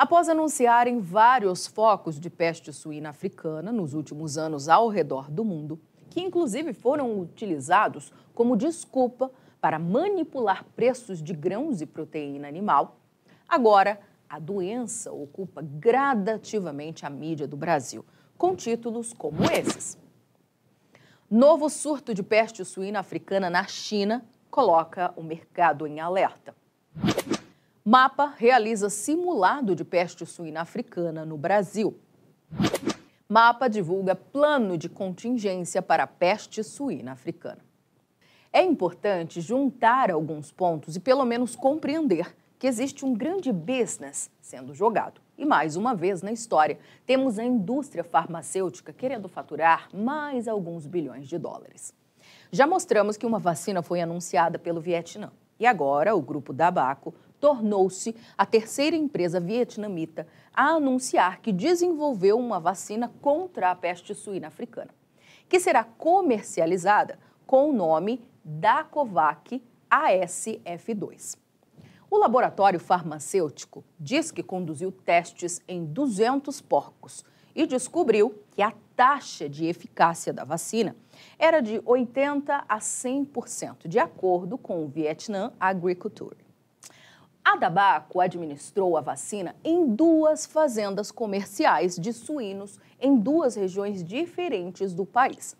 Após anunciarem vários focos de peste suína africana nos últimos anos ao redor do mundo, que inclusive foram utilizados como desculpa para manipular preços de grãos e proteína animal, agora a doença ocupa gradativamente a mídia do Brasil, com títulos como esses. Novo surto de peste suína africana na China coloca o mercado em alerta. Mapa realiza simulado de peste suína africana no Brasil. Mapa divulga plano de contingência para a peste suína africana. É importante juntar alguns pontos e pelo menos compreender que existe um grande business sendo jogado. E mais uma vez na história, temos a indústria farmacêutica querendo faturar mais alguns bilhões de dólares. Já mostramos que uma vacina foi anunciada pelo Vietnã. E agora o grupo Dabaco tornou-se a terceira empresa vietnamita a anunciar que desenvolveu uma vacina contra a peste suína africana, que será comercializada com o nome Dacovac ASF2. O laboratório farmacêutico diz que conduziu testes em 200 porcos e descobriu que a taxa de eficácia da vacina era de 80 a 100%, de acordo com o Vietnam Agriculture. A Dabaco administrou a vacina em duas fazendas comerciais de suínos em duas regiões diferentes do país.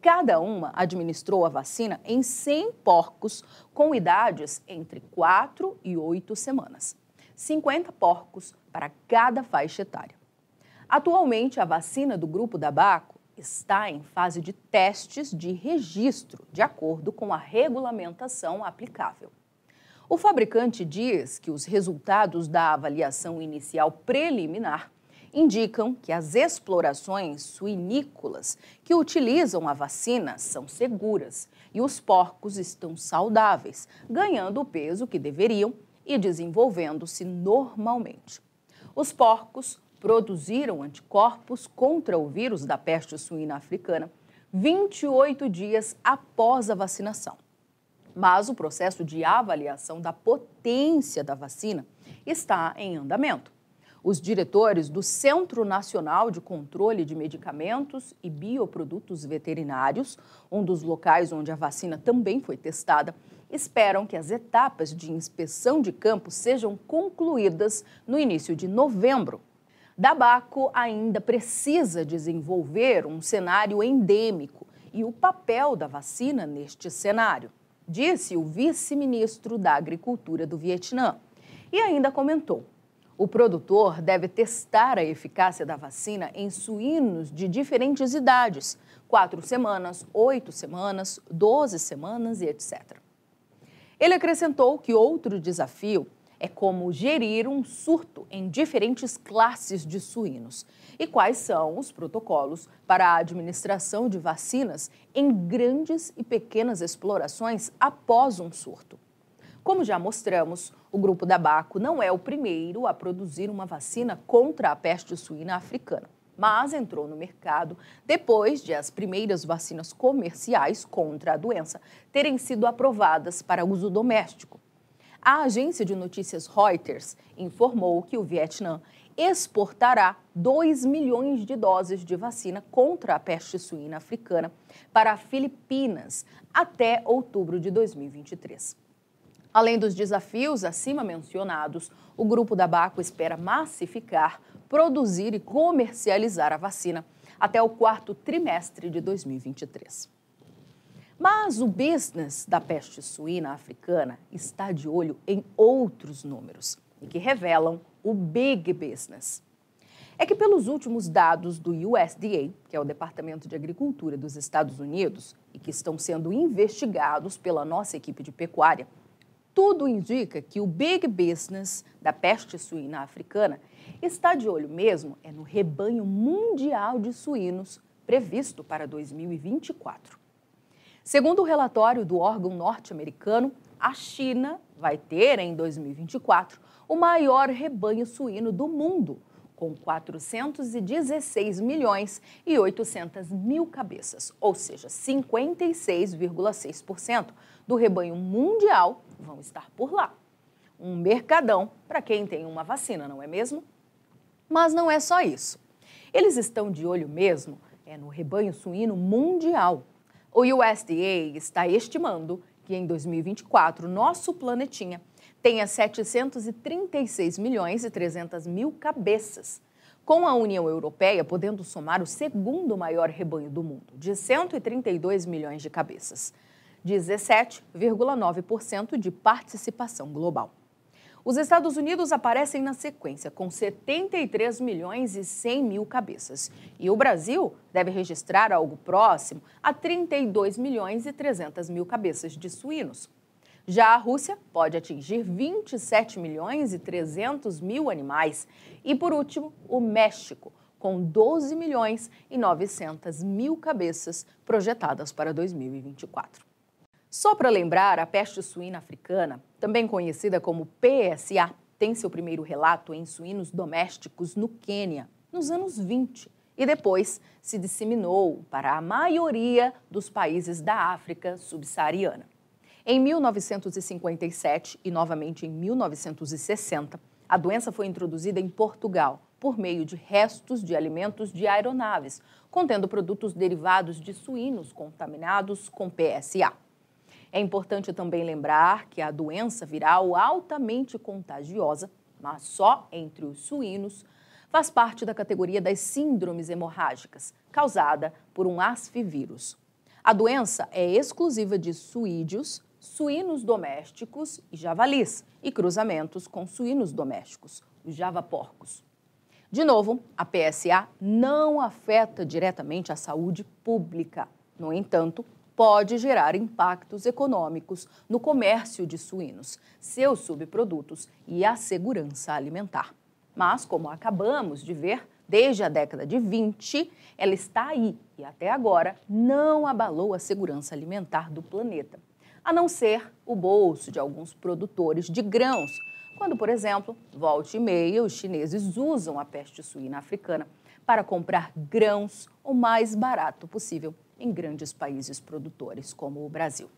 Cada uma administrou a vacina em 100 porcos com idades entre 4 e 8 semanas. 50 porcos para cada faixa etária. Atualmente, a vacina do grupo da Baco está em fase de testes de registro, de acordo com a regulamentação aplicável. O fabricante diz que os resultados da avaliação inicial preliminar indicam que as explorações suinícolas que utilizam a vacina são seguras e os porcos estão saudáveis, ganhando o peso que deveriam e desenvolvendo-se normalmente. Os porcos produziram anticorpos contra o vírus da peste suína africana 28 dias após a vacinação. Mas o processo de avaliação da potência da vacina está em andamento. Os diretores do Centro Nacional de Controle de Medicamentos e Bioprodutos Veterinários, um dos locais onde a vacina também foi testada, esperam que as etapas de inspeção de campo sejam concluídas no início de novembro. Dabaco ainda precisa desenvolver um cenário endêmico e o papel da vacina neste cenário, disse o vice-ministro da Agricultura do Vietnã. E ainda comentou o produtor deve testar a eficácia da vacina em suínos de diferentes idades, quatro semanas, oito semanas, doze semanas e etc. Ele acrescentou que outro desafio é como gerir um surto em diferentes classes de suínos e quais são os protocolos para a administração de vacinas em grandes e pequenas explorações após um surto. Como já mostramos, o grupo da Baco não é o primeiro a produzir uma vacina contra a peste suína africana, mas entrou no mercado depois de as primeiras vacinas comerciais contra a doença terem sido aprovadas para uso doméstico. A agência de notícias Reuters informou que o Vietnã exportará 2 milhões de doses de vacina contra a peste suína africana para Filipinas até outubro de 2023. Além dos desafios acima mencionados, o grupo da Baco espera massificar, produzir e comercializar a vacina até o quarto trimestre de 2023. Mas o business da peste suína africana está de olho em outros números e que revelam o big business. É que, pelos últimos dados do USDA, que é o Departamento de Agricultura dos Estados Unidos, e que estão sendo investigados pela nossa equipe de pecuária, tudo indica que o big business da peste suína africana está de olho mesmo é no rebanho mundial de suínos previsto para 2024. Segundo o relatório do órgão norte-americano, a China vai ter em 2024 o maior rebanho suíno do mundo, com 416 milhões e 800 mil cabeças, ou seja, 56,6% do rebanho mundial vão estar por lá. Um mercadão para quem tem uma vacina, não é mesmo? Mas não é só isso. Eles estão de olho mesmo é no rebanho suíno mundial. O USDA está estimando que em 2024 nosso planetinha tenha 736 milhões e 300 mil cabeças, com a União Europeia podendo somar o segundo maior rebanho do mundo, de 132 milhões de cabeças, 17,9% de participação global. Os Estados Unidos aparecem na sequência, com 73 milhões e 100 mil cabeças. E o Brasil deve registrar algo próximo a 32 milhões e 300 mil cabeças de suínos. Já a Rússia pode atingir 27 milhões e 300 mil animais. E, por último, o México, com 12 milhões e 900 mil cabeças projetadas para 2024. Só para lembrar, a peste suína africana, também conhecida como PSA, tem seu primeiro relato em suínos domésticos no Quênia, nos anos 20, e depois se disseminou para a maioria dos países da África subsaariana. Em 1957 e novamente em 1960, a doença foi introduzida em Portugal por meio de restos de alimentos de aeronaves, contendo produtos derivados de suínos contaminados com PSA. É importante também lembrar que a doença viral altamente contagiosa, mas só entre os suínos, faz parte da categoria das síndromes hemorrágicas, causada por um asfivírus. A doença é exclusiva de suídeos, suínos domésticos e javalis, e cruzamentos com suínos domésticos, os javaporcos. De novo, a PSA não afeta diretamente a saúde pública. No entanto, pode gerar impactos econômicos no comércio de suínos, seus subprodutos e a segurança alimentar. Mas, como acabamos de ver, desde a década de 20, ela está aí e até agora não abalou a segurança alimentar do planeta, a não ser o bolso de alguns produtores de grãos, quando, por exemplo, volte e meia, os chineses usam a peste suína africana para comprar grãos o mais barato possível em grandes países produtores como o Brasil.